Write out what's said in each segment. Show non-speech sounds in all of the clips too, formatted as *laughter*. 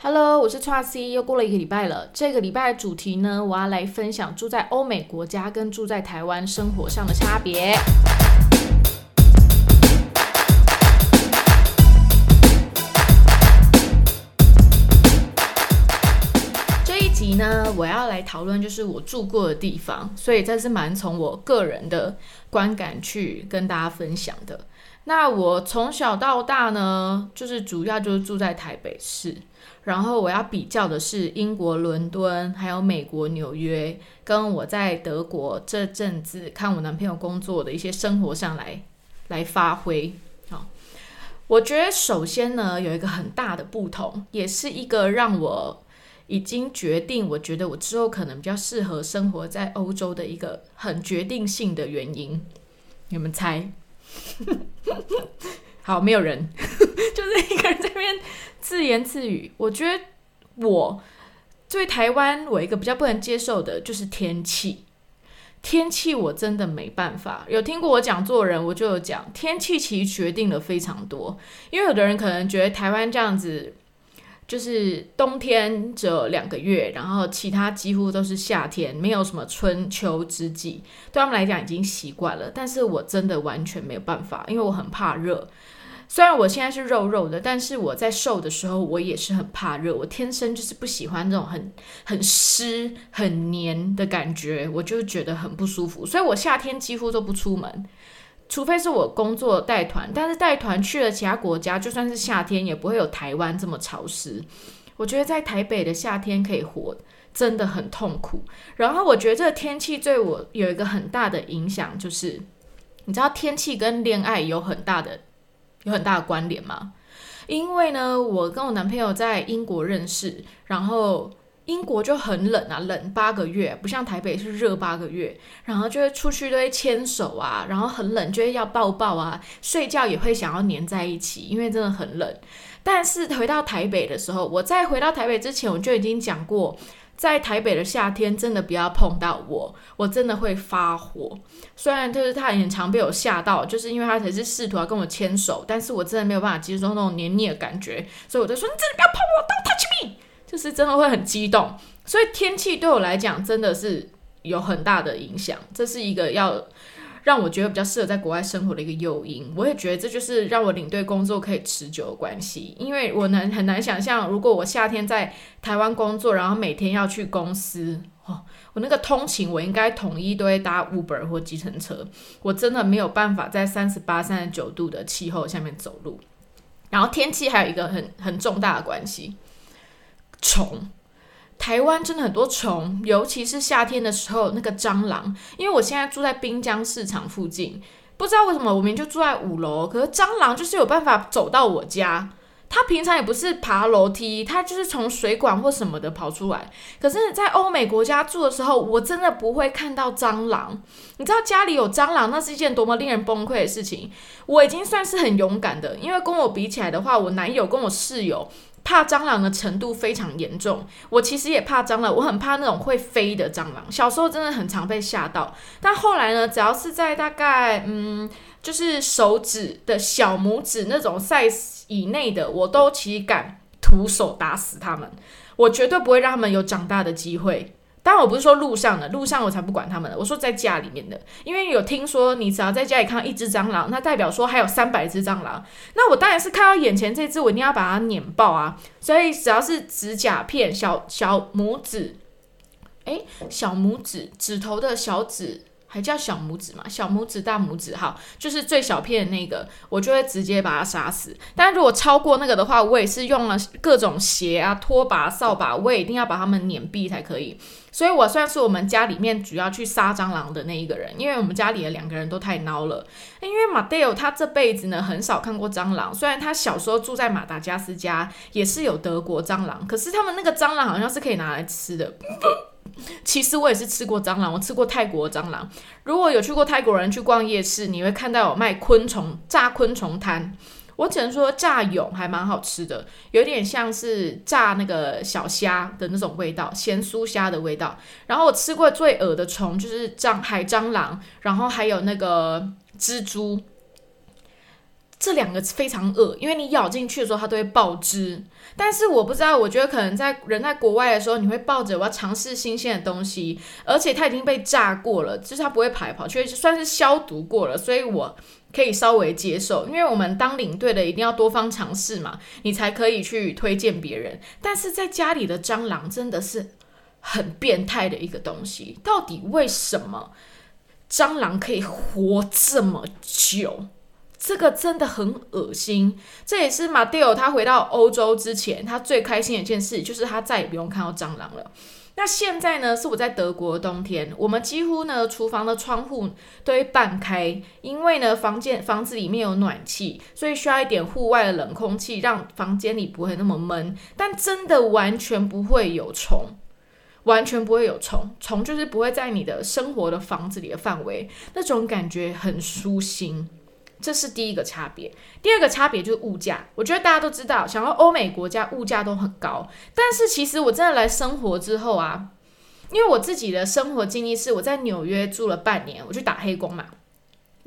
Hello，我是 t r a C，又过了一个礼拜了。这个礼拜的主题呢，我要来分享住在欧美国家跟住在台湾生活上的差别。这一集呢，我要来讨论就是我住过的地方，所以这是蛮从我个人的观感去跟大家分享的。那我从小到大呢，就是主要就是住在台北市。然后我要比较的是英国伦敦，还有美国纽约，跟我在德国这阵子看我男朋友工作的一些生活上来来发挥。好，我觉得首先呢，有一个很大的不同，也是一个让我已经决定，我觉得我之后可能比较适合生活在欧洲的一个很决定性的原因。你们猜？*laughs* 好，没有人，*laughs* 就是一个人在边。自言自语，我觉得我对台湾，我一个比较不能接受的就是天气。天气我真的没办法。有听过我讲座人，我就有讲，天气其实决定了非常多。因为有的人可能觉得台湾这样子，就是冬天只有两个月，然后其他几乎都是夏天，没有什么春秋之际，对他们来讲已经习惯了。但是我真的完全没有办法，因为我很怕热。虽然我现在是肉肉的，但是我在瘦的时候，我也是很怕热。我天生就是不喜欢这种很很湿、很黏的感觉，我就觉得很不舒服。所以我夏天几乎都不出门，除非是我工作带团。但是带团去了其他国家，就算是夏天，也不会有台湾这么潮湿。我觉得在台北的夏天可以活，真的很痛苦。然后我觉得这个天气对我有一个很大的影响，就是你知道天气跟恋爱有很大的。有很大的关联吗？因为呢，我跟我男朋友在英国认识，然后英国就很冷啊，冷八个月，不像台北是热八个月，然后就会出去都会牵手啊，然后很冷就会要抱抱啊，睡觉也会想要黏在一起，因为真的很冷。但是回到台北的时候，我在回到台北之前，我就已经讲过。在台北的夏天，真的不要碰到我，我真的会发火。虽然就是他很常被我吓到，就是因为他才是试图要跟我牵手，但是我真的没有办法接受那种黏腻的感觉，所以我就说你真的不要碰我，Don't touch me，就是真的会很激动。所以天气对我来讲真的是有很大的影响，这是一个要。让我觉得比较适合在国外生活的一个诱因，我也觉得这就是让我领队工作可以持久的关系。因为我能很难想象，如果我夏天在台湾工作，然后每天要去公司，哦，我那个通勤我应该统一都会搭 Uber 或计程车，我真的没有办法在三十八、三十九度的气候下面走路。然后天气还有一个很很重大的关系，虫。台湾真的很多虫，尤其是夏天的时候，那个蟑螂。因为我现在住在滨江市场附近，不知道为什么我明明就住在五楼，可是蟑螂就是有办法走到我家。它平常也不是爬楼梯，它就是从水管或什么的跑出来。可是，在欧美国家住的时候，我真的不会看到蟑螂。你知道家里有蟑螂，那是一件多么令人崩溃的事情。我已经算是很勇敢的，因为跟我比起来的话，我男友跟我室友。怕蟑螂的程度非常严重，我其实也怕蟑螂，我很怕那种会飞的蟑螂。小时候真的很常被吓到，但后来呢，只要是在大概嗯，就是手指的小拇指那种 size 以内的，我都其实敢徒手打死它们，我绝对不会让它们有长大的机会。但，我不是说路上的，路上我才不管他们的。我说在家里面的，因为有听说，你只要在家里看到一只蟑螂，那代表说还有三百只蟑螂。那我当然是看到眼前这只，我一定要把它碾爆啊！所以只要是指甲片、小小拇指，诶，小拇指指头的小指。还叫小拇指嘛？小拇指、大拇指，哈，就是最小片的那个，我就会直接把它杀死。但如果超过那个的话，我也是用了各种鞋啊、拖把、扫把，我也一定要把它们碾毙才可以。所以我算是我们家里面主要去杀蟑螂的那一个人，因为我们家里的两个人都太孬了。因为马戴尔他这辈子呢很少看过蟑螂，虽然他小时候住在马达加斯加也是有德国蟑螂，可是他们那个蟑螂好像是可以拿来吃的。其实我也是吃过蟑螂，我吃过泰国蟑螂。如果有去过泰国人去逛夜市，你会看到有卖昆虫炸昆虫摊。我只能说炸蛹还蛮好吃的，有点像是炸那个小虾的那种味道，咸酥虾的味道。然后我吃过最恶的虫就是蟑海蟑螂，然后还有那个蜘蛛。这两个非常恶，因为你咬进去的时候它都会爆汁。但是我不知道，我觉得可能在人在国外的时候，你会抱着我要尝试新鲜的东西，而且它已经被炸过了，就是它不会跑跑去，算是消毒过了，所以我可以稍微接受。因为我们当领队的一定要多方尝试嘛，你才可以去推荐别人。但是在家里的蟑螂真的是很变态的一个东西，到底为什么蟑螂可以活这么久？这个真的很恶心，这也是马蒂尔他回到欧洲之前，他最开心的一件事，就是他再也不用看到蟑螂了。那现在呢，是我在德国的冬天，我们几乎呢，厨房的窗户都会半开，因为呢，房间房子里面有暖气，所以需要一点户外的冷空气，让房间里不会那么闷。但真的完全不会有虫，完全不会有虫，虫就是不会在你的生活的房子里的范围，那种感觉很舒心。这是第一个差别，第二个差别就是物价。我觉得大家都知道，想要欧美国家物价都很高，但是其实我真的来生活之后啊，因为我自己的生活经历是我在纽约住了半年，我去打黑工嘛。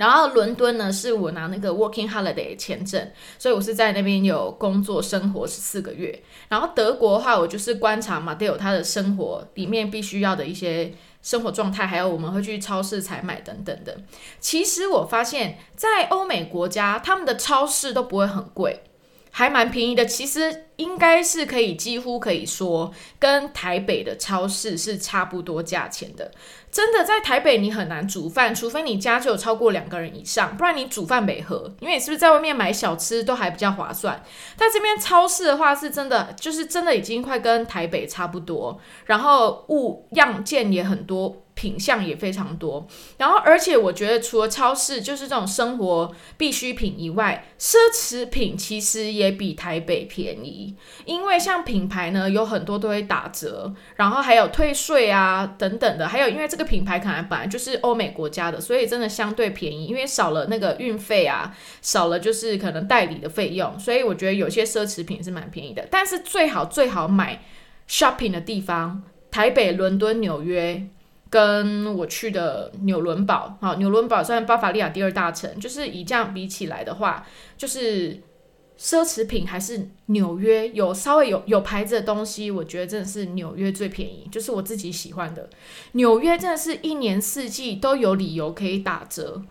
然后伦敦呢，是我拿那个 Working Holiday 签证，所以我是在那边有工作生活十四个月。然后德国的话，我就是观察马蒂尔他的生活里面必须要的一些。生活状态，还有我们会去超市采买等等的。其实我发现，在欧美国家，他们的超市都不会很贵，还蛮便宜的。其实应该是可以几乎可以说，跟台北的超市是差不多价钱的。真的在台北，你很难煮饭，除非你家就有超过两个人以上，不然你煮饭没喝。因为你是不是在外面买小吃都还比较划算？但这边超市的话，是真的，就是真的已经快跟台北差不多，然后物样件也很多。品相也非常多，然后而且我觉得除了超市就是这种生活必需品以外，奢侈品其实也比台北便宜，因为像品牌呢有很多都会打折，然后还有退税啊等等的，还有因为这个品牌可能本来就是欧美国家的，所以真的相对便宜，因为少了那个运费啊，少了就是可能代理的费用，所以我觉得有些奢侈品是蛮便宜的，但是最好最好买 shopping 的地方，台北、伦敦、纽约。跟我去的纽伦堡，好，纽伦堡算巴伐利亚第二大城，就是以这样比起来的话，就是奢侈品还是纽约有稍微有有牌子的东西，我觉得真的是纽约最便宜，就是我自己喜欢的。纽约真的是一年四季都有理由可以打折，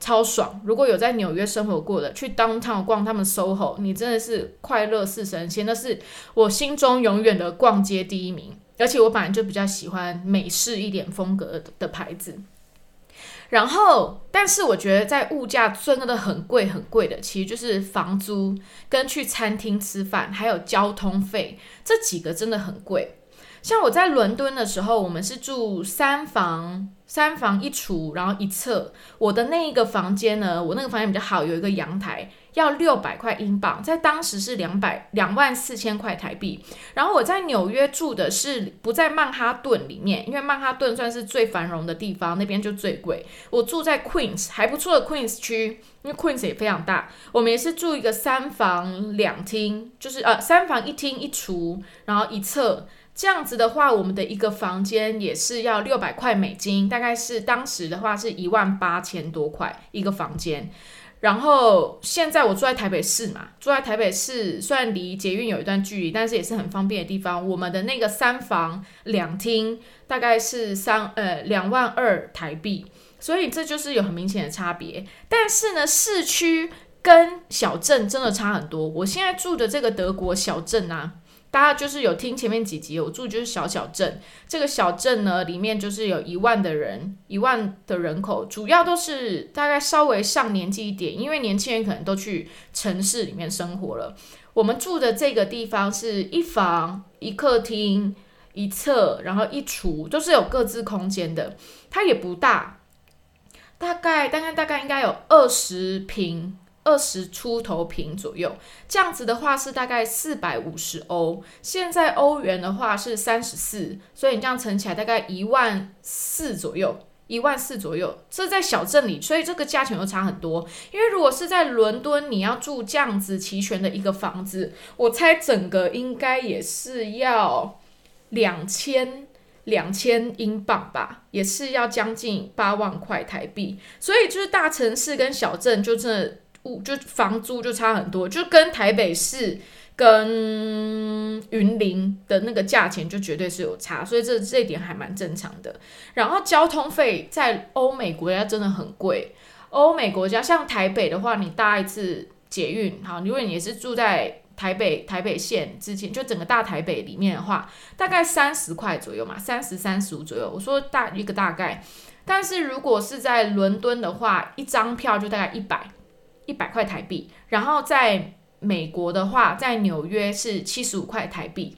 超爽。如果有在纽约生活过的，去 downtown 逛他们 SOHO，你真的是快乐似神仙，那是我心中永远的逛街第一名。而且我本来就比较喜欢美式一点风格的牌子，然后，但是我觉得在物价真的很贵很贵的，其实就是房租跟去餐厅吃饭，还有交通费这几个真的很贵。像我在伦敦的时候，我们是住三房，三房一厨，然后一厕。我的那一个房间呢，我那个房间比较好，有一个阳台。要六百块英镑，在当时是两百两万四千块台币。然后我在纽约住的是不在曼哈顿里面，因为曼哈顿算是最繁荣的地方，那边就最贵。我住在 Queens 还不错的 Queens 区，因为 Queens 也非常大。我们也是住一个三房两厅，就是呃三房一厅一厨，然后一厕这样子的话，我们的一个房间也是要六百块美金，大概是当时的话是一万八千多块一个房间。然后现在我住在台北市嘛，住在台北市虽然离捷运有一段距离，但是也是很方便的地方。我们的那个三房两厅大概是三呃两万二台币，所以这就是有很明显的差别。但是呢，市区跟小镇真的差很多。我现在住的这个德国小镇啊。大家就是有听前面几集，我住就是小小镇。这个小镇呢，里面就是有一万的人，一万的人口，主要都是大概稍微上年纪一点，因为年轻人可能都去城市里面生活了。我们住的这个地方是一房一客厅一侧，然后一厨，都是有各自空间的。它也不大，大概大概大概应该有二十平。二十出头平左右，这样子的话是大概四百五十欧。现在欧元的话是三十四，所以你这样乘起来大概一万四左右，一万四左右。这在小镇里，所以这个价钱又差很多。因为如果是在伦敦，你要住这样子齐全的一个房子，我猜整个应该也是要两千两千英镑吧，也是要将近八万块台币。所以就是大城市跟小镇就真的。就房租就差很多，就跟台北市跟云林的那个价钱就绝对是有差，所以这这一点还蛮正常的。然后交通费在欧美国家真的很贵，欧美国家像台北的话，你搭一次捷运，好，如果你也是住在台北台北县之前，就整个大台北里面的话，大概三十块左右嘛，三十三十五左右。我说大一个大概，但是如果是在伦敦的话，一张票就大概一百一百块台币。然后在美国的话，在纽约是七十五块台币。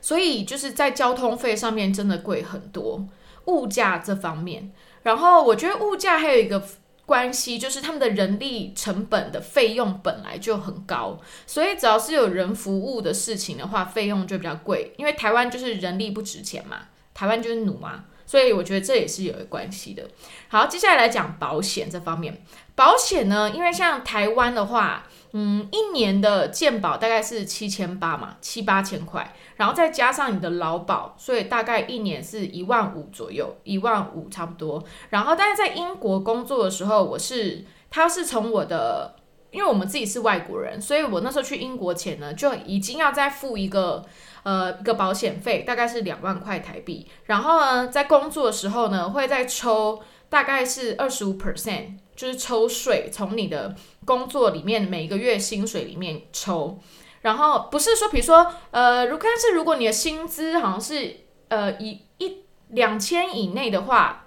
所以就是在交通费上面真的贵很多，物价这方面。然后我觉得物价还有一个。关系就是他们的人力成本的费用本来就很高，所以只要是有人服务的事情的话，费用就比较贵。因为台湾就是人力不值钱嘛，台湾就是奴嘛，所以我觉得这也是有关系的。好，接下来来讲保险这方面。保险呢，因为像台湾的话。嗯，一年的健保大概是七千八嘛，七八千块，然后再加上你的劳保，所以大概一年是一万五左右，一万五差不多。然后，但是在英国工作的时候，我是他是从我的，因为我们自己是外国人，所以我那时候去英国前呢，就已经要再付一个呃一个保险费，大概是两万块台币。然后呢，在工作的时候呢，会再抽大概是二十五 percent。就是抽税，从你的工作里面每个月薪水里面抽，然后不是说，比如说，呃，如但是如果你的薪资好像是呃一一两千以内的话，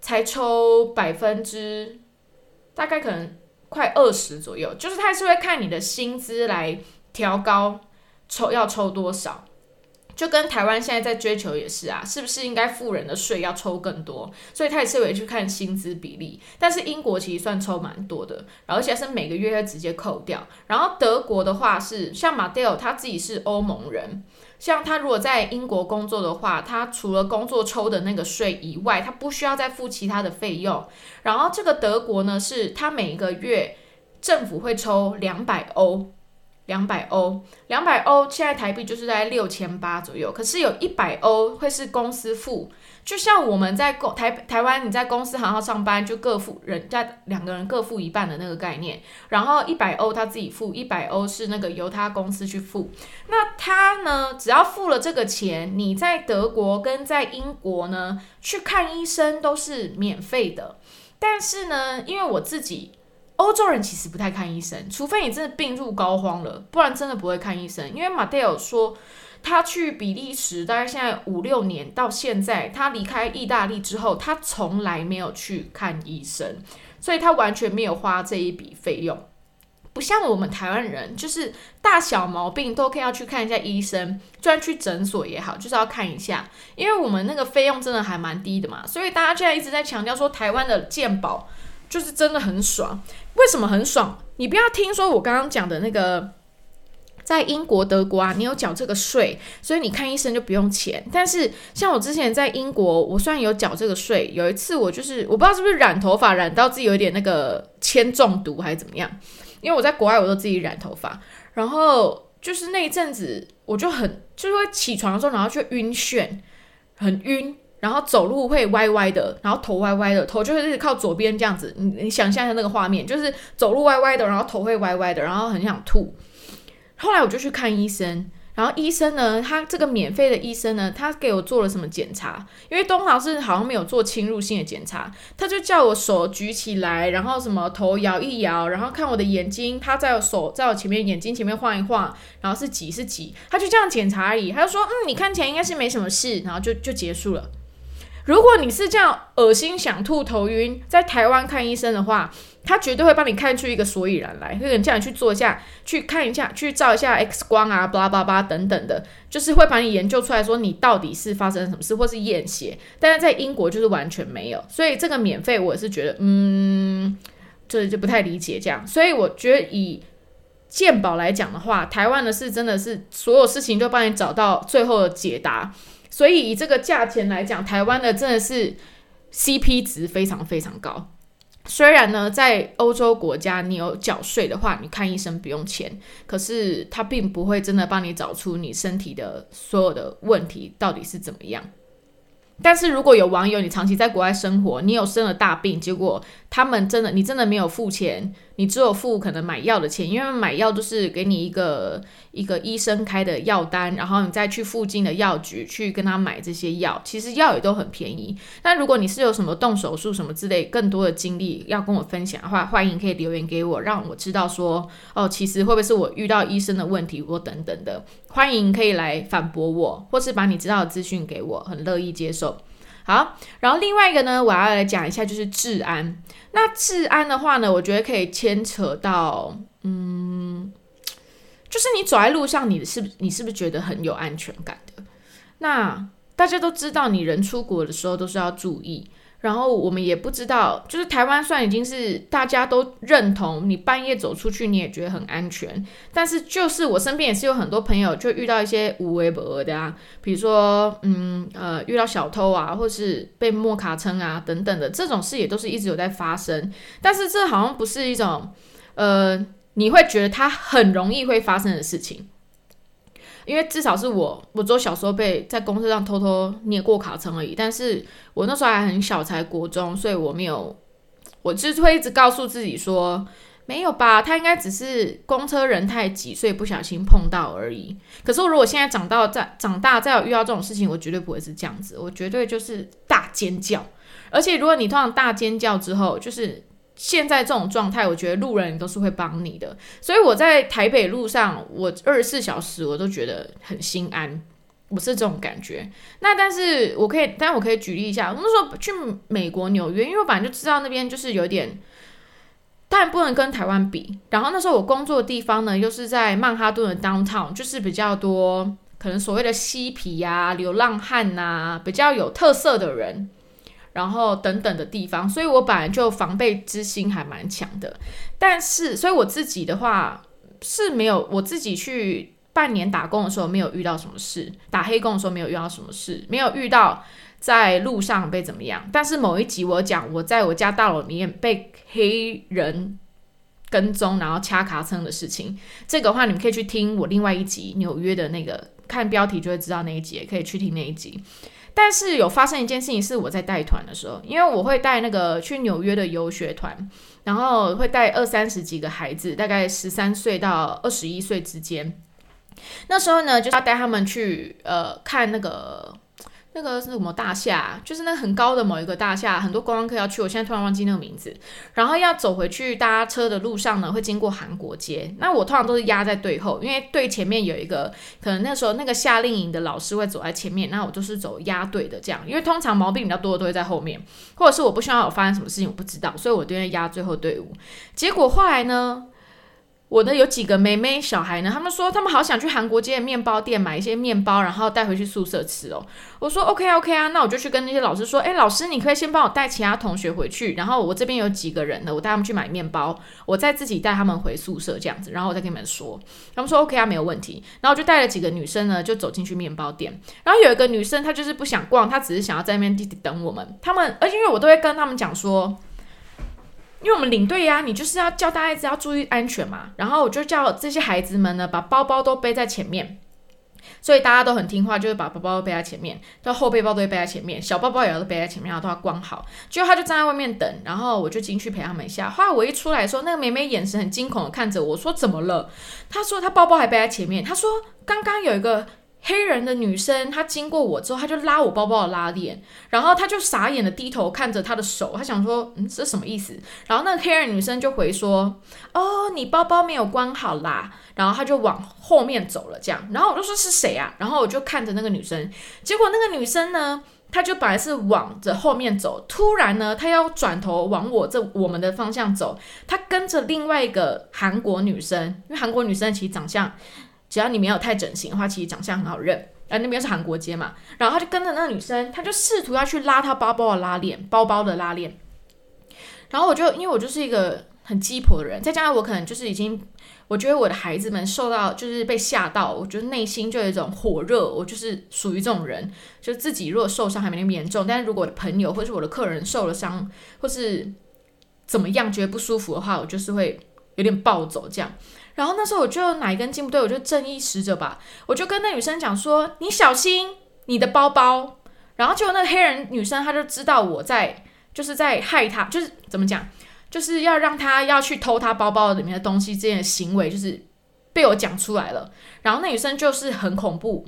才抽百分之大概可能快二十左右，就是他是会看你的薪资来调高抽要抽多少。就跟台湾现在在追求也是啊，是不是应该富人的税要抽更多？所以他也是会去看薪资比例。但是英国其实算抽蛮多的，而且是每个月会直接扣掉。然后德国的话是像马蒂尔他自己是欧盟人，像他如果在英国工作的话，他除了工作抽的那个税以外，他不需要再付其他的费用。然后这个德国呢，是他每一个月政府会抽两百欧。两百欧，两百欧，现在台币就是在六千八左右。可是有一百欧会是公司付，就像我们在公台台湾，你在公司行号上班，就各付人家两个人各付一半的那个概念。然后一百欧他自己付，一百欧是那个由他公司去付。那他呢，只要付了这个钱，你在德国跟在英国呢去看医生都是免费的。但是呢，因为我自己。欧洲人其实不太看医生，除非你真的病入膏肓了，不然真的不会看医生。因为马蒂尔说，他去比利时大概现在五六年，到现在他离开意大利之后，他从来没有去看医生，所以他完全没有花这一笔费用。不像我们台湾人，就是大小毛病都可以要去看一下医生，就算去诊所也好，就是要看一下，因为我们那个费用真的还蛮低的嘛。所以大家现在一直在强调说，台湾的健保。就是真的很爽，为什么很爽？你不要听说我刚刚讲的那个，在英国、德国啊，你有缴这个税，所以你看医生就不用钱。但是像我之前在英国，我虽然有缴这个税，有一次我就是我不知道是不是染头发染到自己有点那个铅中毒还是怎么样，因为我在国外我都自己染头发，然后就是那一阵子我就很就是会起床的时候，然后就晕眩，很晕。然后走路会歪歪的，然后头歪歪的，头就是靠左边这样子。你你想象一下那个画面，就是走路歪歪的，然后头会歪歪的，然后很想吐。后来我就去看医生，然后医生呢，他这个免费的医生呢，他给我做了什么检查？因为东航是好像没有做侵入性的检查，他就叫我手举起来，然后什么头摇一摇，然后看我的眼睛，他在我手在我前面眼睛前面晃一晃，然后是挤是挤，他就这样检查而已。他就说，嗯，你看起来应该是没什么事，然后就就结束了。如果你是这样恶心、想吐、头晕，在台湾看医生的话，他绝对会帮你看出一个所以然来，会叫你去做一下、去看一下、去照一下 X 光啊，巴拉巴拉等等的，就是会把你研究出来说你到底是发生什么事，或是验血。但是在英国就是完全没有，所以这个免费我是觉得，嗯，这就不太理解这样。所以我觉得以健保来讲的话，台湾的事真的是所有事情都帮你找到最后的解答。所以以这个价钱来讲，台湾的真的是 CP 值非常非常高。虽然呢，在欧洲国家你有缴税的话，你看医生不用钱，可是他并不会真的帮你找出你身体的所有的问题到底是怎么样。但是如果有网友你长期在国外生活，你有生了大病，结果他们真的你真的没有付钱。你只有付可能买药的钱，因为买药都是给你一个一个医生开的药单，然后你再去附近的药局去跟他买这些药，其实药也都很便宜。但如果你是有什么动手术什么之类更多的经历要跟我分享的话，欢迎可以留言给我，让我知道说哦，其实会不会是我遇到医生的问题或等等的，欢迎可以来反驳我，或是把你知道的资讯给我，很乐意接受。好，然后另外一个呢，我要来讲一下就是治安。那治安的话呢，我觉得可以牵扯到，嗯，就是你走在路上，你是你是不是觉得很有安全感的？那大家都知道，你人出国的时候都是要注意。然后我们也不知道，就是台湾算已经是大家都认同，你半夜走出去你也觉得很安全。但是就是我身边也是有很多朋友就遇到一些无微不的啊，比如说嗯呃遇到小偷啊，或是被莫卡称啊等等的这种事也都是一直有在发生。但是这好像不是一种呃你会觉得它很容易会发生的事情。因为至少是我，我只有小时候被在公车上偷偷捏过卡层而已。但是我那时候还很小，才国中，所以我没有，我就是会一直告诉自己说，没有吧，他应该只是公车人太挤，所以不小心碰到而已。可是我如果现在长到再长大再有遇到这种事情，我绝对不会是这样子，我绝对就是大尖叫。而且如果你通常大尖叫之后，就是。现在这种状态，我觉得路人都是会帮你的，所以我在台北路上，我二十四小时我都觉得很心安，我是这种感觉。那但是我可以，但我可以举例一下，我那时候去美国纽约，因为我本来就知道那边就是有点，但不能跟台湾比。然后那时候我工作的地方呢，又是在曼哈顿的 downtown，就是比较多可能所谓的嬉皮呀、流浪汉呐，比较有特色的人。然后等等的地方，所以我本来就防备之心还蛮强的。但是，所以我自己的话是没有，我自己去半年打工的时候没有遇到什么事，打黑工的时候没有遇到什么事，没有遇到在路上被怎么样。但是某一集我讲我在我家大楼里面被黑人跟踪，然后掐卡蹭的事情，这个话你们可以去听我另外一集纽约的那个，看标题就会知道那一集，也可以去听那一集。但是有发生一件事情，是我在带团的时候，因为我会带那个去纽约的游学团，然后会带二三十几个孩子，大概十三岁到二十一岁之间。那时候呢，就是要带他们去呃看那个。那个是什么大厦？就是那很高的某一个大厦，很多观光客要去。我现在突然忘记那个名字。然后要走回去搭车的路上呢，会经过韩国街。那我通常都是压在队后，因为队前面有一个，可能那时候那个夏令营的老师会走在前面，那我就是走压队的这样。因为通常毛病比较多的都会在后面，或者是我不希望有发生什么事情，我不知道，所以我都会压最后队伍。结果后来呢？我的有几个妹妹小孩呢？他们说他们好想去韩国街的面包店买一些面包，然后带回去宿舍吃哦。我说 OK OK 啊，那我就去跟那些老师说，哎，老师你可以先帮我带其他同学回去，然后我这边有几个人呢，我带他们去买面包，我再自己带他们回宿舍这样子，然后我再跟你们说。他们说 OK 啊，没有问题。然后我就带了几个女生呢，就走进去面包店。然后有一个女生她就是不想逛，她只是想要在那边等我们。他们，而且因为我都会跟他们讲说。因为我们领队呀，你就是要叫大家一直要注意安全嘛。然后我就叫这些孩子们呢，把包包都背在前面，所以大家都很听话，就是把包包背在前面，到后背包都背在前面，小包包也要都背在前面，然后都要关好。结果他就站在外面等，然后我就进去陪他们一下。后来我一出来说，那个妹妹眼神很惊恐的看着我说：“怎么了？”她说：“她包包还背在前面。”她说：“刚刚有一个。”黑人的女生，她经过我之后，她就拉我包包的拉链，然后她就傻眼的低头看着她的手，她想说，嗯，这什么意思？然后那个黑人女生就回说，哦，你包包没有关好啦。然后她就往后面走了，这样。然后我就说是谁啊？然后我就看着那个女生，结果那个女生呢，她就本来是往着后面走，突然呢，她要转头往我这我们的方向走，她跟着另外一个韩国女生，因为韩国女生其实长相。只要你没有太整形的话，其实长相很好认。啊，那边是韩国街嘛，然后他就跟着那个女生，他就试图要去拉她包包的拉链，包包的拉链。然后我就因为我就是一个很鸡婆的人，再加上我可能就是已经，我觉得我的孩子们受到就是被吓到，我觉得内心就有一种火热。我就是属于这种人，就自己如果受伤还没那么严重，但是如果我的朋友或是我的客人受了伤，或是怎么样觉得不舒服的话，我就是会有点暴走这样。然后那时候我就哪一根筋不对，我就正义使者吧，我就跟那女生讲说：“你小心你的包包。”然后就那黑人女生，她就知道我在就是在害她，就是怎么讲，就是要让她要去偷她包包里面的东西这件行为，就是被我讲出来了。然后那女生就是很恐怖，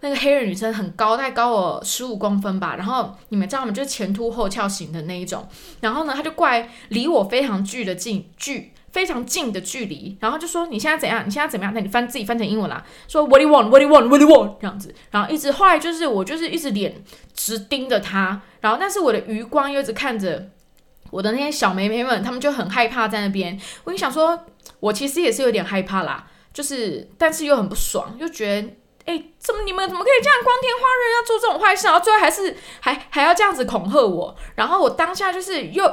那个黑人女生很高，大概高我十五公分吧。然后你们知道吗？就是前凸后翘型的那一种。然后呢，她就过来离我非常距的近距。非常近的距离，然后就说你现在怎样？你现在怎么样？那你翻自己翻成英文啦，说 What do you want? What do you want? What do you want? 这样子，然后一直后来就是我就是一直脸直盯着他，然后但是我的余光又一直看着我的那些小妹妹们，他们就很害怕在那边。我就想说，我其实也是有点害怕啦，就是但是又很不爽，又觉得哎，怎么你们怎么可以这样光天化日要做这种坏事，然后最后还是还还要这样子恐吓我，然后我当下就是又。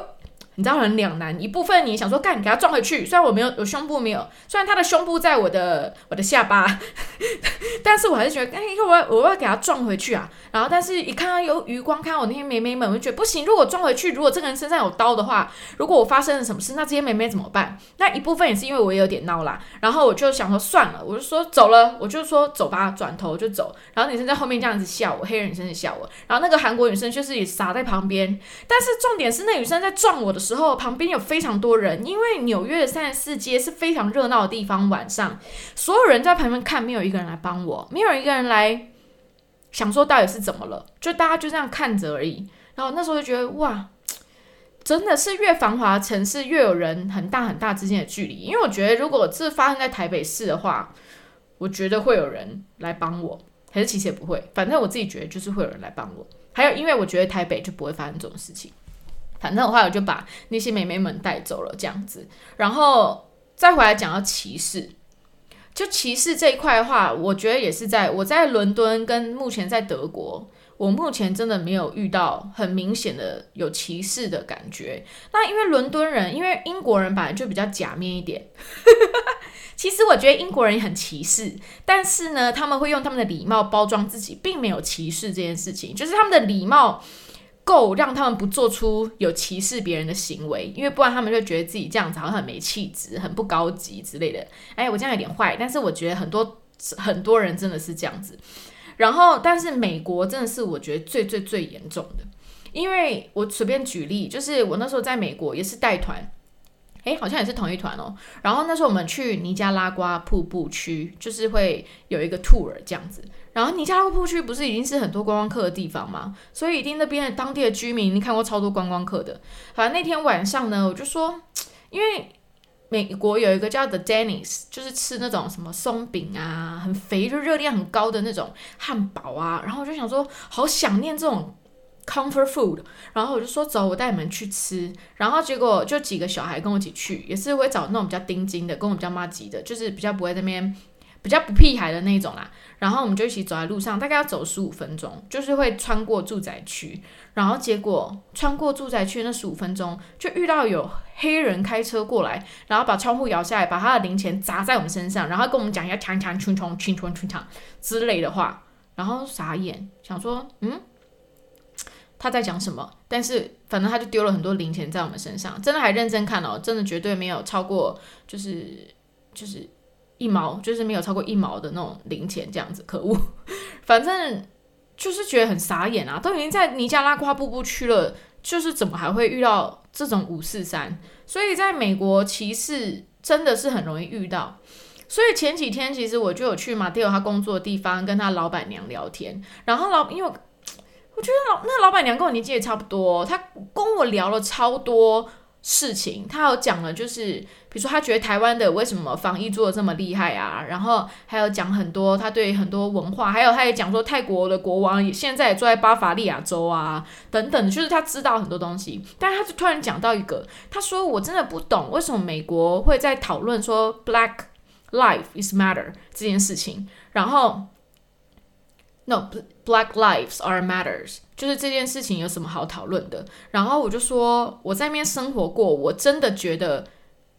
你知道很两难，一部分你想说干，给他撞回去。虽然我没有，我胸部没有，虽然他的胸部在我的我的下巴，*laughs* 但是我还是觉得，哎，我要我要给他撞回去啊。然后，但是一看到有余光，看到我那些妹妹们，我就觉得不行。如果撞回去，如果这个人身上有刀的话，如果我发生了什么事，那这些妹妹怎么办？那一部分也是因为我也有点闹啦。然后我就想说算了，我就说走了，我就说走吧，转头就走。然后女生在后面这样子笑我，黑人女生在笑我。然后那个韩国女生就是也傻在旁边。但是重点是那女生在撞我的时时。候旁边有非常多人，因为纽约的三十四街是非常热闹的地方。晚上所有人在旁边看，没有一个人来帮我，没有一个人来想说到底是怎么了，就大家就这样看着而已。然后那时候就觉得哇，真的是越繁华的城市越有人很大很大之间的距离。因为我觉得如果这发生在台北市的话，我觉得会有人来帮我，还是其实也不会。反正我自己觉得就是会有人来帮我。还有，因为我觉得台北就不会发生这种事情。反正的话，我就把那些美眉们带走了，这样子，然后再回来讲到歧视。就歧视这一块的话，我觉得也是在我在伦敦跟目前在德国，我目前真的没有遇到很明显的有歧视的感觉。那因为伦敦人，因为英国人本来就比较假面一点。*laughs* 其实我觉得英国人也很歧视，但是呢，他们会用他们的礼貌包装自己，并没有歧视这件事情，就是他们的礼貌。够让他们不做出有歧视别人的行为，因为不然他们就觉得自己这样子好像很没气质、很不高级之类的。哎，我这样有点坏，但是我觉得很多很多人真的是这样子。然后，但是美国真的是我觉得最最最严重的，因为我随便举例，就是我那时候在美国也是带团。哎，好像也是同一团哦。然后那时候我们去尼加拉瓜瀑布区，就是会有一个 tour 这样子。然后尼加拉瀑布区不是已经是很多观光客的地方吗？所以一定那边的当地的居民，你看过超多观光客的。反正那天晚上呢，我就说，因为美国有一个叫 The Denny's，就是吃那种什么松饼啊，很肥就热量很高的那种汉堡啊。然后我就想说，好想念这种。Comfort food，然后我就说走，我带你们去吃。然后结果就几个小孩跟我一起去，也是会找那种比较丁金的，跟我比较妈级的，就是比较不会那边比较不屁孩的那种啦。然后我们就一起走在路上，大概要走十五分钟，就是会穿过住宅区。然后结果穿过住宅区那十五分钟，就遇到有黑人开车过来，然后把窗户摇下来，把他的零钱砸在我们身上，然后跟我们讲一下“锵锵冲冲冲冲冲冲”之类的话，然后傻眼，想说嗯。他在讲什么？但是反正他就丢了很多零钱在我们身上，真的还认真看哦，真的绝对没有超过，就是就是一毛，就是没有超过一毛的那种零钱这样子，可恶！反正就是觉得很傻眼啊，都已经在尼加拉瓜瀑布区了，就是怎么还会遇到这种五四三？所以在美国歧视真的是很容易遇到。所以前几天其实我就有去马蒂尔他工作的地方跟他老板娘聊天，然后老因为。我觉得老那老板娘跟我年纪也差不多，她跟我聊了超多事情。他有讲了，就是比如说他觉得台湾的为什么防疫做的这么厉害啊，然后还有讲很多他对很多文化，还有他也讲说泰国的国王现在也住在巴伐利亚州啊等等，就是他知道很多东西。但是她就突然讲到一个，他说我真的不懂为什么美国会在讨论说 Black life is matter 这件事情，然后。No, Black lives are matters，就是这件事情有什么好讨论的？然后我就说我在那边生活过，我真的觉得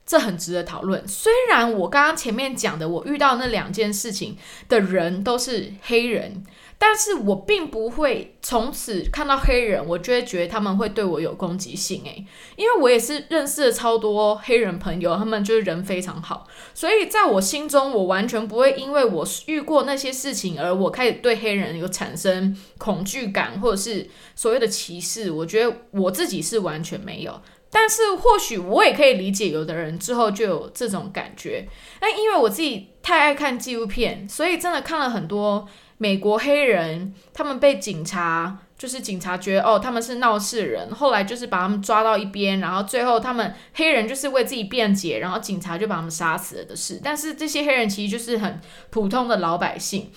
这很值得讨论。虽然我刚刚前面讲的，我遇到那两件事情的人都是黑人。但是我并不会从此看到黑人，我就会觉得他们会对我有攻击性诶，因为我也是认识了超多黑人朋友，他们就是人非常好，所以在我心中，我完全不会因为我遇过那些事情而我开始对黑人有产生恐惧感，或者是所谓的歧视。我觉得我自己是完全没有。但是或许我也可以理解，有的人之后就有这种感觉。那因为我自己太爱看纪录片，所以真的看了很多美国黑人，他们被警察，就是警察觉得哦他们是闹事人，后来就是把他们抓到一边，然后最后他们黑人就是为自己辩解，然后警察就把他们杀死了的事。但是这些黑人其实就是很普通的老百姓。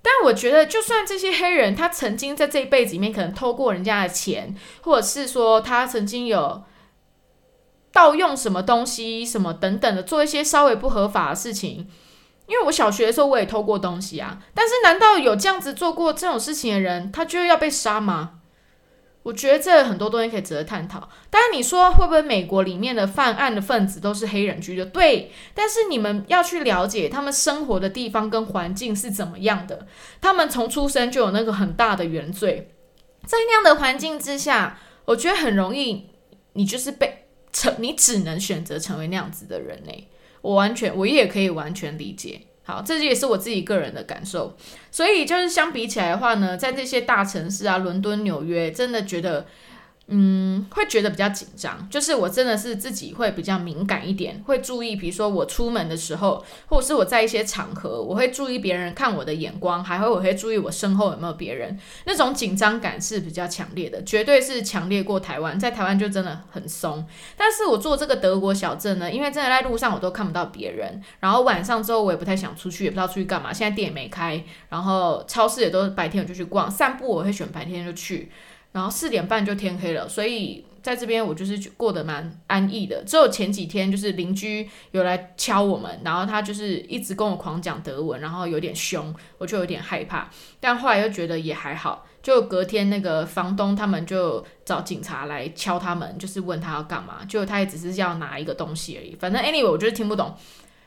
但我觉得，就算这些黑人他曾经在这一辈子里面可能偷过人家的钱，或者是说他曾经有盗用什么东西、什么等等的，做一些稍微不合法的事情。因为我小学的时候我也偷过东西啊，但是难道有这样子做过这种事情的人，他就要被杀吗？我觉得这很多东西可以值得探讨。当然，你说会不会美国里面的犯案的分子都是黑人居多？对，但是你们要去了解他们生活的地方跟环境是怎么样的。他们从出生就有那个很大的原罪，在那样的环境之下，我觉得很容易，你就是被成，你只能选择成为那样子的人呢。我完全，我也可以完全理解。好，这也是我自己个人的感受，所以就是相比起来的话呢，在这些大城市啊，伦敦、纽约，真的觉得。嗯，会觉得比较紧张，就是我真的是自己会比较敏感一点，会注意，比如说我出门的时候，或者是我在一些场合，我会注意别人看我的眼光，还会我会注意我身后有没有别人，那种紧张感是比较强烈的，绝对是强烈过台湾，在台湾就真的很松。但是我做这个德国小镇呢，因为真的在路上我都看不到别人，然后晚上之后我也不太想出去，也不知道出去干嘛，现在店也没开，然后超市也都白天我就去逛，散步我会选白天就去。然后四点半就天黑了，所以在这边我就是过得蛮安逸的。只有前几天就是邻居有来敲我们，然后他就是一直跟我狂讲德文，然后有点凶，我就有点害怕。但后来又觉得也还好，就隔天那个房东他们就找警察来敲他们，就是问他要干嘛，就他也只是要拿一个东西而已。反正 anyway 我就是听不懂，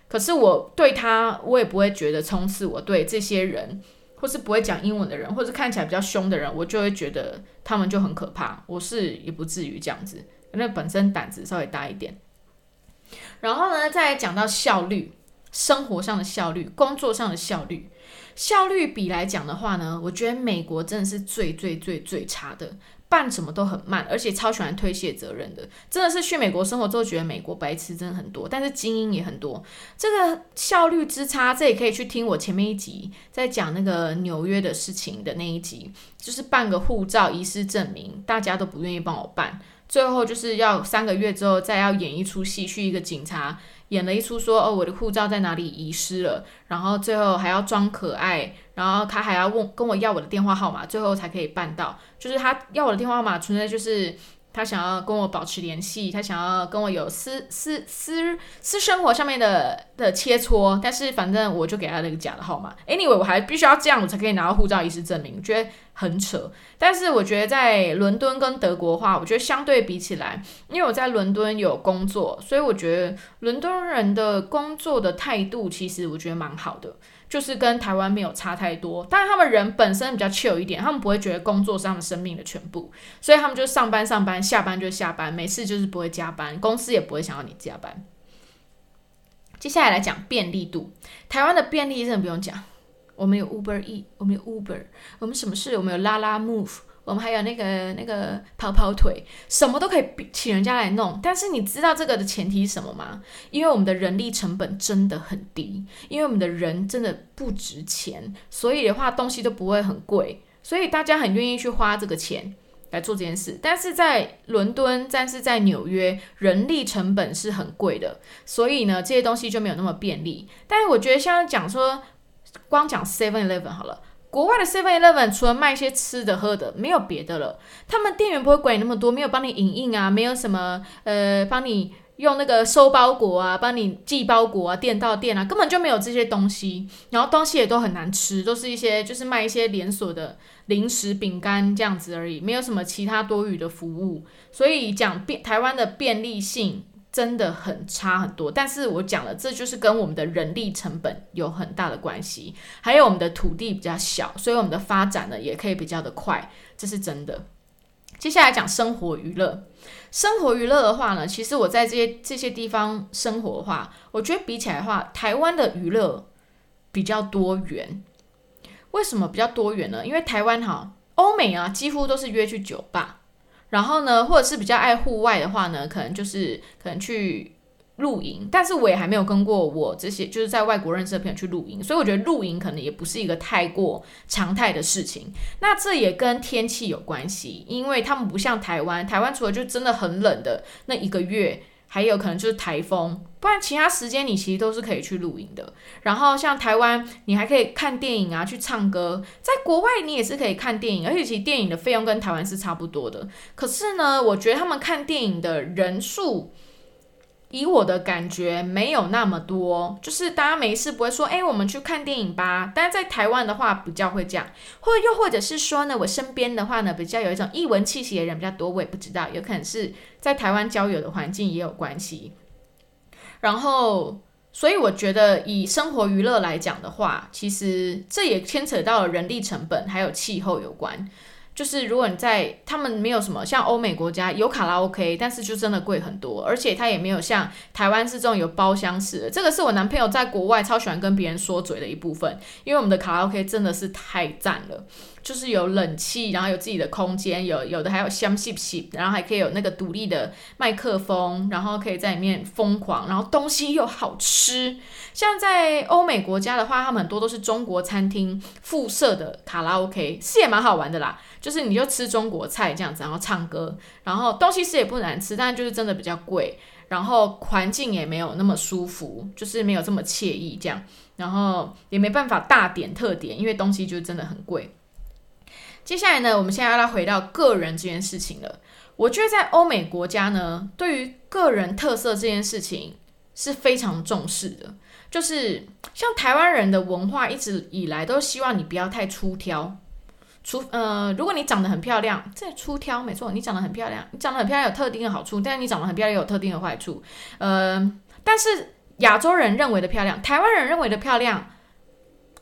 可是我对他我也不会觉得冲刺我对这些人。或是不会讲英文的人，或是看起来比较凶的人，我就会觉得他们就很可怕。我是也不至于这样子，那本身胆子稍微大一点。然后呢，再讲到效率，生活上的效率，工作上的效率，效率比来讲的话呢，我觉得美国真的是最最最最差的。办什么都很慢，而且超喜欢推卸责任的，真的是去美国生活之后觉得美国白痴真的很多，但是精英也很多。这个效率之差，这也可以去听我前面一集在讲那个纽约的事情的那一集，就是办个护照遗失证明，大家都不愿意帮我办，最后就是要三个月之后再要演一出戏，去一个警察。演了一出说哦，我的护照在哪里遗失了，然后最后还要装可爱，然后他还要问跟我要我的电话号码，最后才可以办到。就是他要我的电话号码，存在就是他想要跟我保持联系，他想要跟我有私私私私生活上面的的切磋。但是反正我就给他那个假的号码。Anyway，我还必须要这样，我才可以拿到护照遗失证明。觉得。很扯，但是我觉得在伦敦跟德国的话，我觉得相对比起来，因为我在伦敦有工作，所以我觉得伦敦人的工作的态度其实我觉得蛮好的，就是跟台湾没有差太多。但是他们人本身比较 chill 一点，他们不会觉得工作是他们生命的全部，所以他们就上班上班，下班就下班，没事就是不会加班，公司也不会想要你加班。接下来来讲便利度，台湾的便利真的不用讲。我们有 Uber E，我们有 Uber，我们什么事？我们有拉拉 Move，我们还有那个那个跑跑腿，什么都可以请人家来弄。但是你知道这个的前提是什么吗？因为我们的人力成本真的很低，因为我们的人真的不值钱，所以的话东西都不会很贵，所以大家很愿意去花这个钱来做这件事。但是在伦敦，但是在纽约，人力成本是很贵的，所以呢这些东西就没有那么便利。但是我觉得像讲说。光讲 Seven Eleven 好了，国外的 Seven Eleven 除了卖一些吃的喝的，没有别的了。他们店员不会管你那么多，没有帮你影印啊，没有什么呃，帮你用那个收包裹啊，帮你寄包裹啊，店到店啊，根本就没有这些东西。然后东西也都很难吃，都是一些就是卖一些连锁的零食、饼干这样子而已，没有什么其他多余的服务。所以讲便台湾的便利性。真的很差很多，但是我讲了，这就是跟我们的人力成本有很大的关系，还有我们的土地比较小，所以我们的发展呢也可以比较的快，这是真的。接下来讲生活娱乐，生活娱乐的话呢，其实我在这些这些地方生活的话，我觉得比起来的话，台湾的娱乐比较多元。为什么比较多元呢？因为台湾哈，欧美啊几乎都是约去酒吧。然后呢，或者是比较爱户外的话呢，可能就是可能去露营。但是我也还没有跟过我这些就是在外国认识的朋友去露营，所以我觉得露营可能也不是一个太过常态的事情。那这也跟天气有关系，因为他们不像台湾，台湾除了就真的很冷的那一个月。还有可能就是台风，不然其他时间你其实都是可以去露营的。然后像台湾，你还可以看电影啊，去唱歌。在国外你也是可以看电影，而且其实电影的费用跟台湾是差不多的。可是呢，我觉得他们看电影的人数。以我的感觉，没有那么多，就是大家没事不会说，哎，我们去看电影吧。但是在台湾的话，比较会这样，或又或者是说呢，我身边的话呢，比较有一种异文气息的人比较多，我也不知道，有可能是在台湾交友的环境也有关系。然后，所以我觉得以生活娱乐来讲的话，其实这也牵扯到了人力成本还有气候有关。就是如果你在他们没有什么像欧美国家有卡拉 OK，但是就真的贵很多，而且它也没有像台湾是这种有包厢式的。这个是我男朋友在国外超喜欢跟别人说嘴的一部分，因为我们的卡拉 OK 真的是太赞了。就是有冷气，然后有自己的空间，有有的还有香气气，然后还可以有那个独立的麦克风，然后可以在里面疯狂，然后东西又好吃。像在欧美国家的话，他们很多都是中国餐厅附设的卡拉 OK，是也蛮好玩的啦。就是你就吃中国菜这样子，然后唱歌，然后东西是也不难吃，但就是真的比较贵，然后环境也没有那么舒服，就是没有这么惬意这样，然后也没办法大点特点，因为东西就真的很贵。接下来呢，我们现在要回到个人这件事情了。我觉得在欧美国家呢，对于个人特色这件事情是非常重视的。就是像台湾人的文化，一直以来都希望你不要太出挑。出呃，如果你长得很漂亮，这出挑没错，你长得很漂亮，你长得很漂亮有特定的好处，但是你长得很漂亮有特定的坏处。呃，但是亚洲人认为的漂亮，台湾人认为的漂亮。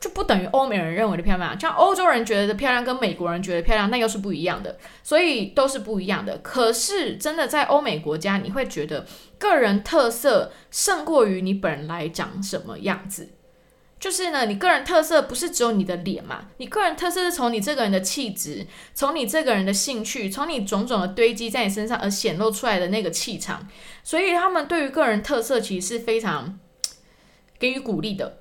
就不等于欧美人认为的漂亮，像欧洲人觉得的漂亮跟美国人觉得漂亮，那又是不一样的，所以都是不一样的。可是真的在欧美国家，你会觉得个人特色胜过于你本来长什么样子。就是呢，你个人特色不是只有你的脸嘛？你个人特色是从你这个人的气质，从你这个人的兴趣，从你种种的堆积在你身上而显露出来的那个气场。所以他们对于个人特色其实是非常给予鼓励的。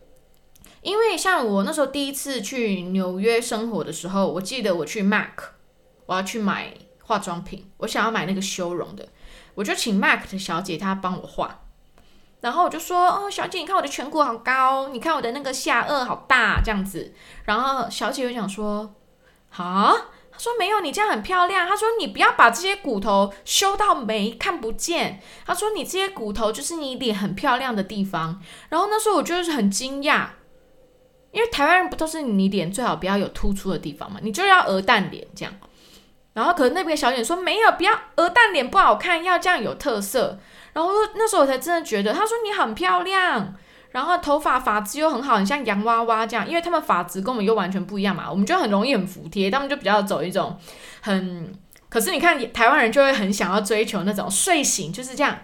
因为像我那时候第一次去纽约生活的时候，我记得我去 MAC，我要去买化妆品，我想要买那个修容的，我就请 MAC 的小姐她帮我画，然后我就说，哦，小姐，你看我的颧骨好高，你看我的那个下颚好大，这样子，然后小姐就想说，啊，她说没有，你这样很漂亮，她说你不要把这些骨头修到没看不见，她说你这些骨头就是你脸很漂亮的地方，然后那时候我就是很惊讶。因为台湾人不都是你脸最好不要有突出的地方嘛？你就要鹅蛋脸这样。然后可能那边小姐说没有，不要鹅蛋脸不好看，要这样有特色。然后那时候我才真的觉得，他说你很漂亮，然后头发发质又很好，很像洋娃娃这样。因为他们发质跟我们又完全不一样嘛，我们就很容易很服帖，他们就比较走一种很……可是你看台湾人就会很想要追求那种睡醒就是这样。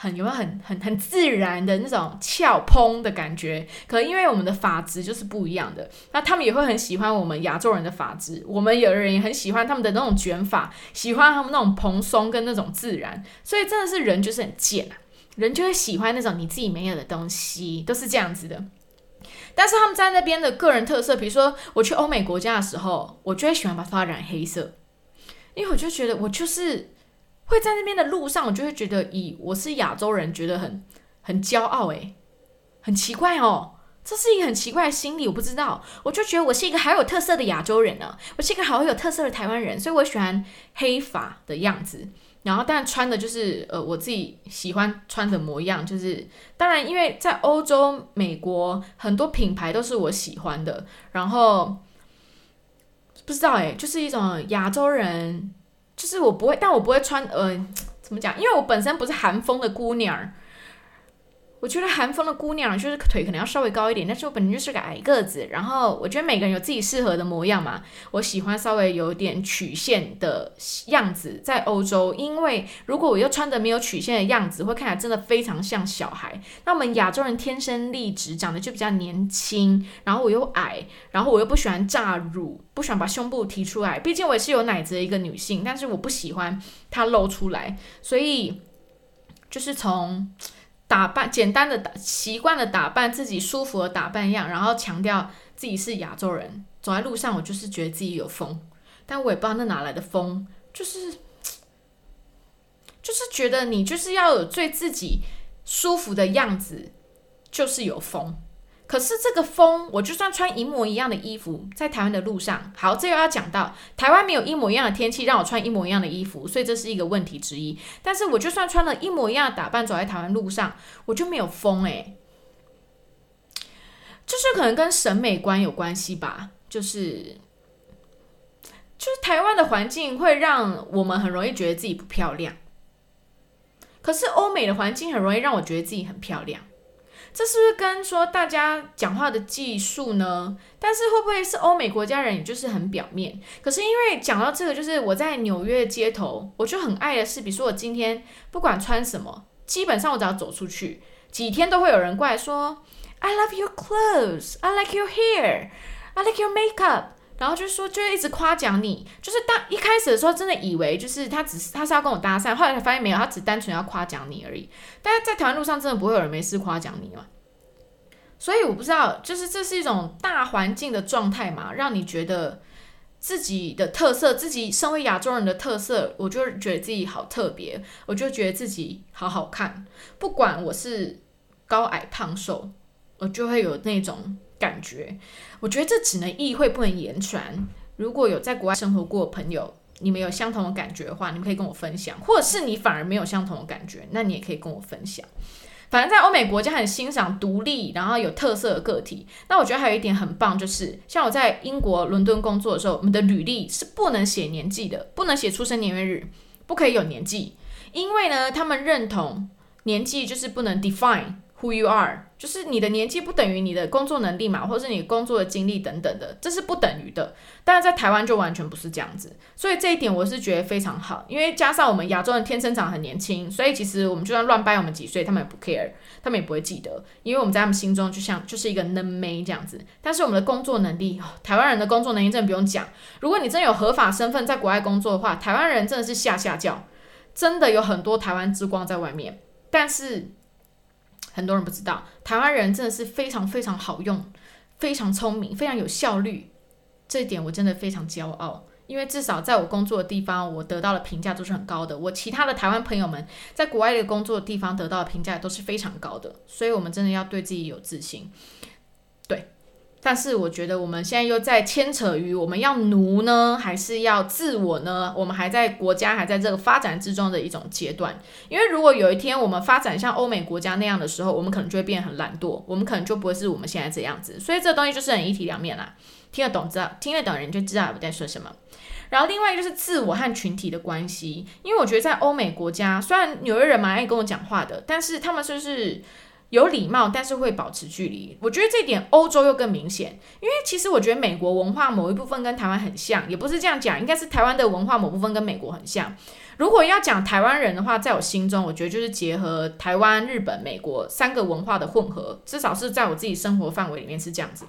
很有没有很很很自然的那种翘蓬的感觉？可能因为我们的发质就是不一样的，那他们也会很喜欢我们亚洲人的发质。我们有的人也很喜欢他们的那种卷发，喜欢他们那种蓬松跟那种自然。所以真的是人就是很贱啊，人就会喜欢那种你自己没有的东西，都是这样子的。但是他们在那边的个人特色，比如说我去欧美国家的时候，我就会喜欢把头发染黑色，因为我就觉得我就是。会在那边的路上，我就会觉得，以我是亚洲人，觉得很很骄傲，诶，很奇怪哦，这是一个很奇怪的心理，我不知道，我就觉得我是一个好有特色的亚洲人呢，我是一个好有特色的台湾人，所以我喜欢黑发的样子，然后但穿的就是呃我自己喜欢穿的模样，就是当然因为在欧洲、美国很多品牌都是我喜欢的，然后不知道诶，就是一种亚洲人。就是我不会，但我不会穿，呃，怎么讲？因为我本身不是韩风的姑娘，我觉得韩风的姑娘就是腿可能要稍微高一点，但是我本身就是个矮个子。然后我觉得每个人有自己适合的模样嘛。我喜欢稍微有点曲线的样子，在欧洲，因为如果我又穿的没有曲线的样子，会看起来真的非常像小孩。那我们亚洲人天生丽质，长得就比较年轻，然后我又矮，然后我又不喜欢炸乳，不喜欢把胸部提出来。毕竟我也是有奶子的一个女性，但是我不喜欢它露出来，所以就是从。打扮简单的打习惯的打扮自己舒服的打扮样，然后强调自己是亚洲人，走在路上我就是觉得自己有风，但我也不知道那哪来的风，就是就是觉得你就是要有最自己舒服的样子，就是有风。可是这个风，我就算穿一模一样的衣服，在台湾的路上，好，这又要讲到台湾没有一模一样的天气，让我穿一模一样的衣服，所以这是一个问题之一。但是我就算穿了一模一样的打扮，走在台湾路上，我就没有风诶。就是可能跟审美观有关系吧，就是就是台湾的环境会让我们很容易觉得自己不漂亮，可是欧美的环境很容易让我觉得自己很漂亮。这是不是跟说大家讲话的技术呢？但是会不会是欧美国家人，也就是很表面？可是因为讲到这个，就是我在纽约街头，我就很爱的是，比如说我今天不管穿什么，基本上我只要走出去，几天都会有人过来说，I love your clothes, I like your hair, I like your makeup。然后就说，就会一直夸奖你。就是当一开始的时候，真的以为就是他只是他是要跟我搭讪，后来才发现没有，他只单纯要夸奖你而已。但是在台湾路上，真的不会有人没事夸奖你嘛？所以我不知道，就是这是一种大环境的状态嘛，让你觉得自己的特色，自己身为亚洲人的特色，我就觉得自己好特别，我就觉得自己好好看。不管我是高矮胖瘦，我就会有那种。感觉，我觉得这只能意会不能言传。如果有在国外生活过的朋友，你们有相同的感觉的话，你们可以跟我分享；或者是你反而没有相同的感觉，那你也可以跟我分享。反正，在欧美国家很欣赏独立然后有特色的个体。那我觉得还有一点很棒，就是像我在英国伦敦工作的时候，我们的履历是不能写年纪的，不能写出生年月日，不可以有年纪，因为呢，他们认同年纪就是不能 define。Who you are，就是你的年纪不等于你的工作能力嘛，或者是你工作的经历等等的，这是不等于的。但是在台湾就完全不是这样子，所以这一点我是觉得非常好。因为加上我们亚洲人天生长很年轻，所以其实我们就算乱掰我们几岁，他们也不 care，他们也不会记得，因为我们在他们心中就像就是一个嫩妹这样子。但是我们的工作能力，台湾人的工作能力真的不用讲。如果你真有合法身份在国外工作的话，台湾人真的是下下叫，真的有很多台湾之光在外面。但是。很多人不知道，台湾人真的是非常非常好用，非常聪明，非常有效率。这一点我真的非常骄傲，因为至少在我工作的地方，我得到的评价都是很高的。我其他的台湾朋友们在国外的工作的地方得到的评价都是非常高的，所以我们真的要对自己有自信。对。但是我觉得我们现在又在牵扯于我们要奴呢，还是要自我呢？我们还在国家还在这个发展之中的一种阶段。因为如果有一天我们发展像欧美国家那样的时候，我们可能就会变得很懒惰，我们可能就不会是我们现在这样子。所以这东西就是很一体两面啦。听得懂知道，听得懂人就知道我在说什么。然后另外就是自我和群体的关系，因为我觉得在欧美国家，虽然纽约人蛮爱跟我讲话的，但是他们就是。有礼貌，但是会保持距离。我觉得这点欧洲又更明显，因为其实我觉得美国文化某一部分跟台湾很像，也不是这样讲，应该是台湾的文化某部分跟美国很像。如果要讲台湾人的话，在我心中，我觉得就是结合台湾、日本、美国三个文化的混合，至少是在我自己生活范围里面是这样子。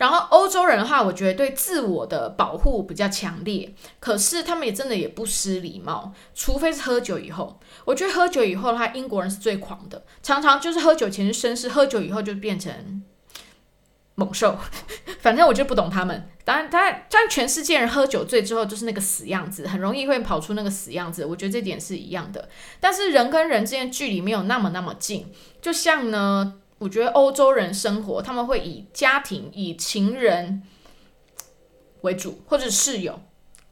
然后欧洲人的话，我觉得对自我的保护比较强烈，可是他们也真的也不失礼貌，除非是喝酒以后。我觉得喝酒以后的话，英国人是最狂的，常常就是喝酒前是绅士，喝酒以后就变成猛兽。*laughs* 反正我就不懂他们。当然，当然，但全世界人喝酒醉之后就是那个死样子，很容易会跑出那个死样子。我觉得这点是一样的。但是人跟人之间距离没有那么那么近，就像呢。我觉得欧洲人生活，他们会以家庭、以情人为主，或者室友，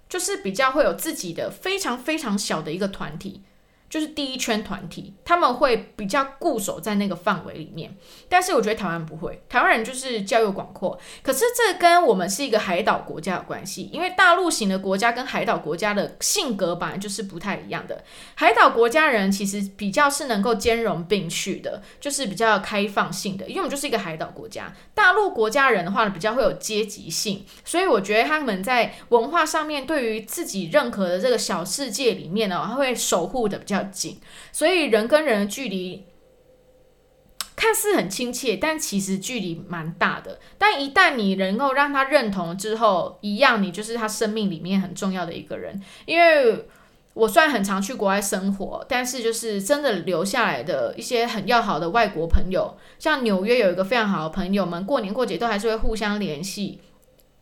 就是比较会有自己的非常非常小的一个团体。就是第一圈团体，他们会比较固守在那个范围里面。但是我觉得台湾不会，台湾人就是交友广阔。可是这跟我们是一个海岛国家有关系，因为大陆型的国家跟海岛国家的性格本来就是不太一样的。海岛国家人其实比较是能够兼容并蓄的，就是比较开放性的，因为我们就是一个海岛国家。大陆国家人的话呢，比较会有阶级性，所以我觉得他们在文化上面对于自己认可的这个小世界里面呢，他会守护的比较。紧，所以人跟人的距离 *tsk* 看似很亲切，但其实距离蛮大的。但一旦你能够让他认同之后，一样你就是他生命里面很重要的一个人。因为我虽然很常去国外生活，但是就是真的留下来的一些很要好的外国朋友，像纽约有一个非常好的朋友们，过年过节都还是会互相联系。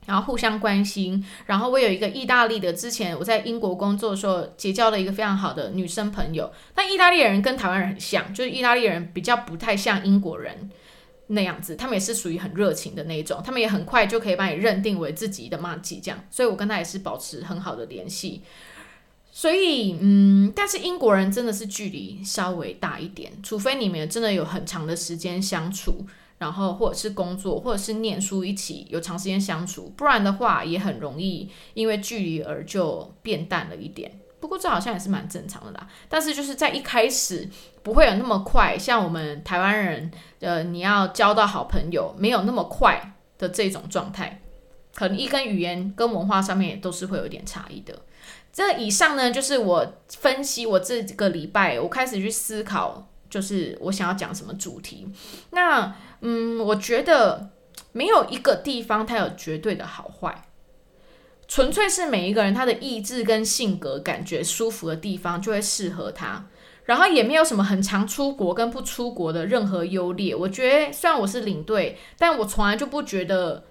然后互相关心，然后我有一个意大利的，之前我在英国工作的时候结交了一个非常好的女生朋友。但意大利人跟台湾人很像，就是意大利人比较不太像英国人那样子，他们也是属于很热情的那种，他们也很快就可以把你认定为自己的妈吉这样。所以我跟他也是保持很好的联系。所以，嗯，但是英国人真的是距离稍微大一点，除非你们真的有很长的时间相处。然后或者是工作，或者是念书，一起有长时间相处，不然的话也很容易因为距离而就变淡了一点。不过这好像也是蛮正常的啦。但是就是在一开始不会有那么快，像我们台湾人，呃，你要交到好朋友没有那么快的这种状态，可能一跟语言跟文化上面也都是会有点差异的。这以上呢，就是我分析我这个礼拜我开始去思考。就是我想要讲什么主题，那嗯，我觉得没有一个地方它有绝对的好坏，纯粹是每一个人他的意志跟性格感觉舒服的地方就会适合他，然后也没有什么很常出国跟不出国的任何优劣。我觉得虽然我是领队，但我从来就不觉得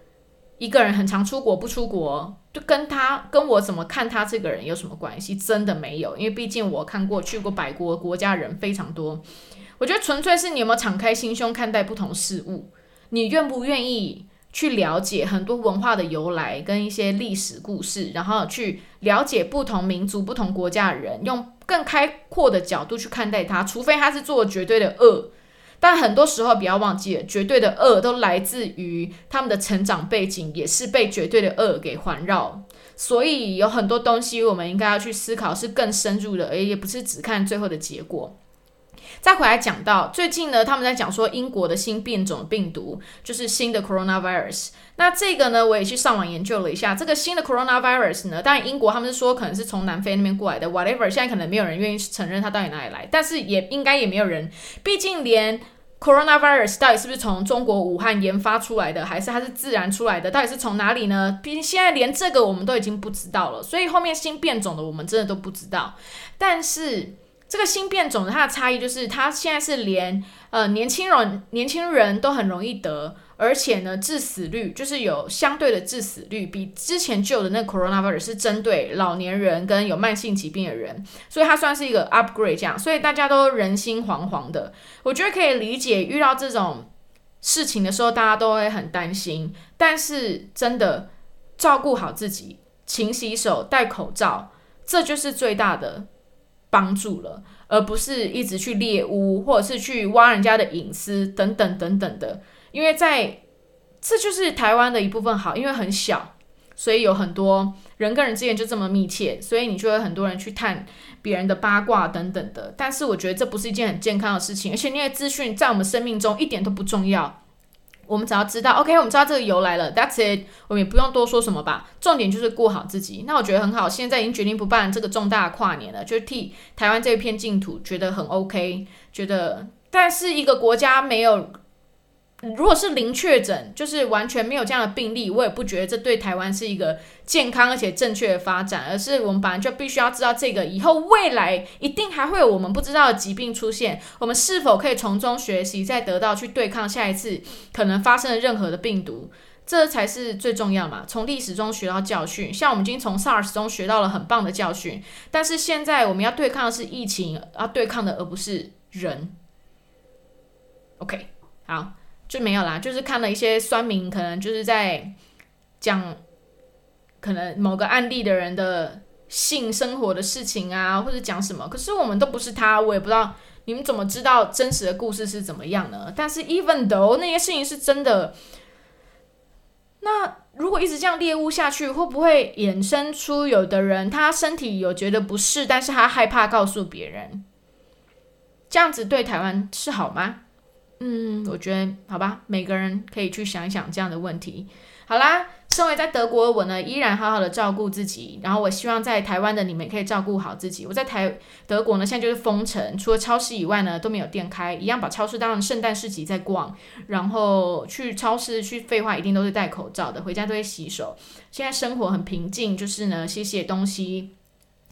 一个人很常出国不出国。就跟他跟我怎么看他这个人有什么关系？真的没有，因为毕竟我看过去过百国国家人非常多。我觉得纯粹是你有没有敞开心胸看待不同事物，你愿不愿意去了解很多文化的由来跟一些历史故事，然后去了解不同民族、不同国家的人，用更开阔的角度去看待他。除非他是做绝对的恶。但很多时候，不要忘记了，绝对的恶都来自于他们的成长背景，也是被绝对的恶给环绕。所以有很多东西，我们应该要去思考，是更深入的，而也不是只看最后的结果。再回来讲到最近呢，他们在讲说英国的新变种病毒就是新的 coronavirus。那这个呢，我也去上网研究了一下，这个新的 coronavirus 呢，当然英国他们是说可能是从南非那边过来的，whatever。现在可能没有人愿意承认它到底哪里来，但是也应该也没有人，毕竟连 coronavirus 到底是不是从中国武汉研发出来的，还是它是自然出来的，到底是从哪里呢？毕竟现在连这个我们都已经不知道了，所以后面新变种的我们真的都不知道，但是。这个新变种的它的差异就是，它现在是连呃年轻人年轻人都很容易得，而且呢致死率就是有相对的致死率，比之前旧的那 coronavirus 是针对老年人跟有慢性疾病的人，所以它算是一个 upgrade 这样，所以大家都人心惶惶的。我觉得可以理解，遇到这种事情的时候，大家都会很担心，但是真的照顾好自己，勤洗手，戴口罩，这就是最大的。帮助了，而不是一直去猎污，或者是去挖人家的隐私等等等等的。因为在这就是台湾的一部分好，因为很小，所以有很多人跟人之间就这么密切，所以你就会很多人去探别人的八卦等等的。但是我觉得这不是一件很健康的事情，而且那些资讯在我们生命中一点都不重要。我们只要知道，OK，我们知道这个由来了，That's it，我们也不用多说什么吧。重点就是过好自己。那我觉得很好，现在已经决定不办这个重大的跨年了，就替台湾这一片净土觉得很 OK，觉得，但是一个国家没有。如果是零确诊，就是完全没有这样的病例，我也不觉得这对台湾是一个健康而且正确的发展，而是我们本来就必须要知道这个以后未来一定还会有我们不知道的疾病出现，我们是否可以从中学习，再得到去对抗下一次可能发生的任何的病毒，这才是最重要嘛。从历史中学到教训，像我们已经从 SARS 中学到了很棒的教训，但是现在我们要对抗的是疫情，要对抗的而不是人。OK，好。就没有啦，就是看了一些酸民，可能就是在讲可能某个案例的人的性生活的事情啊，或者讲什么。可是我们都不是他，我也不知道你们怎么知道真实的故事是怎么样呢？但是 even though 那些事情是真的，那如果一直这样猎物下去，会不会衍生出有的人他身体有觉得不适，但是他害怕告诉别人？这样子对台湾是好吗？嗯，我觉得好吧，每个人可以去想一想这样的问题。好啦，身为在德国，我呢依然好好的照顾自己。然后我希望在台湾的你们可以照顾好自己。我在台德国呢，现在就是封城，除了超市以外呢都没有店开，一样把超市当成圣诞市集在逛。然后去超市去废话，一定都是戴口罩的，回家都会洗手。现在生活很平静，就是呢写写东西，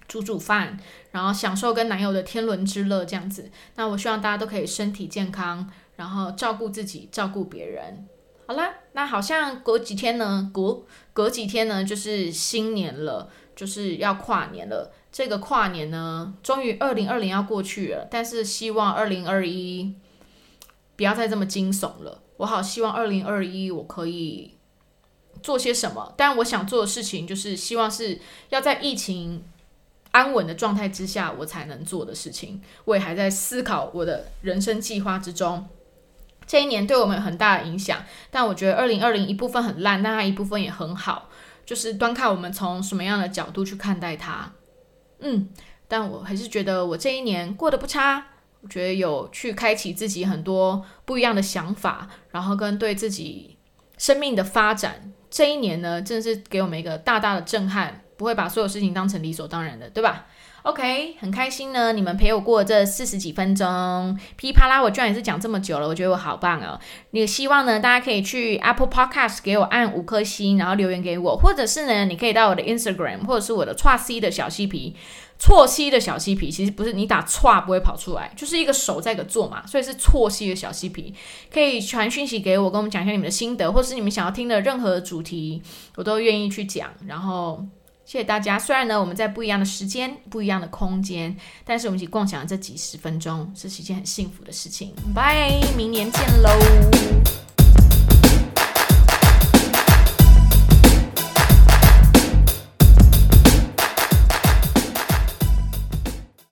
煮煮饭，然后享受跟男友的天伦之乐这样子。那我希望大家都可以身体健康，然后照顾自己，照顾别人。好啦，那好像隔几天呢，隔隔几天呢，就是新年了，就是要跨年了。这个跨年呢，终于二零二零要过去了，但是希望二零二一不要再这么惊悚了。我好希望二零二一我可以做些什么，但我想做的事情就是希望是要在疫情安稳的状态之下，我才能做的事情。我也还在思考我的人生计划之中。这一年对我们有很大的影响，但我觉得二零二零一部分很烂，但它一部分也很好，就是端看我们从什么样的角度去看待它。嗯，但我还是觉得我这一年过得不差，我觉得有去开启自己很多不一样的想法，然后跟对自己生命的发展，这一年呢，真的是给我们一个大大的震撼，不会把所有事情当成理所当然的，对吧？OK，很开心呢，你们陪我过这四十几分钟，噼啪啦，我居然也是讲这么久了，我觉得我好棒哦。也希望呢，大家可以去 Apple Podcast 给我按五颗星，然后留言给我，或者是呢，你可以到我的 Instagram 或者是我的错 C 的小嬉皮，错 C 的小嬉皮，其实不是你打错不会跑出来，就是一个手在个做嘛，所以是错 C 的小嬉皮，可以传讯息给我，跟我们讲一下你们的心得，或是你们想要听的任何主题，我都愿意去讲，然后。谢谢大家。虽然呢，我们在不一样的时间、不一样的空间，但是我们一起共享这几十分钟，是一件很幸福的事情。拜，明年见喽。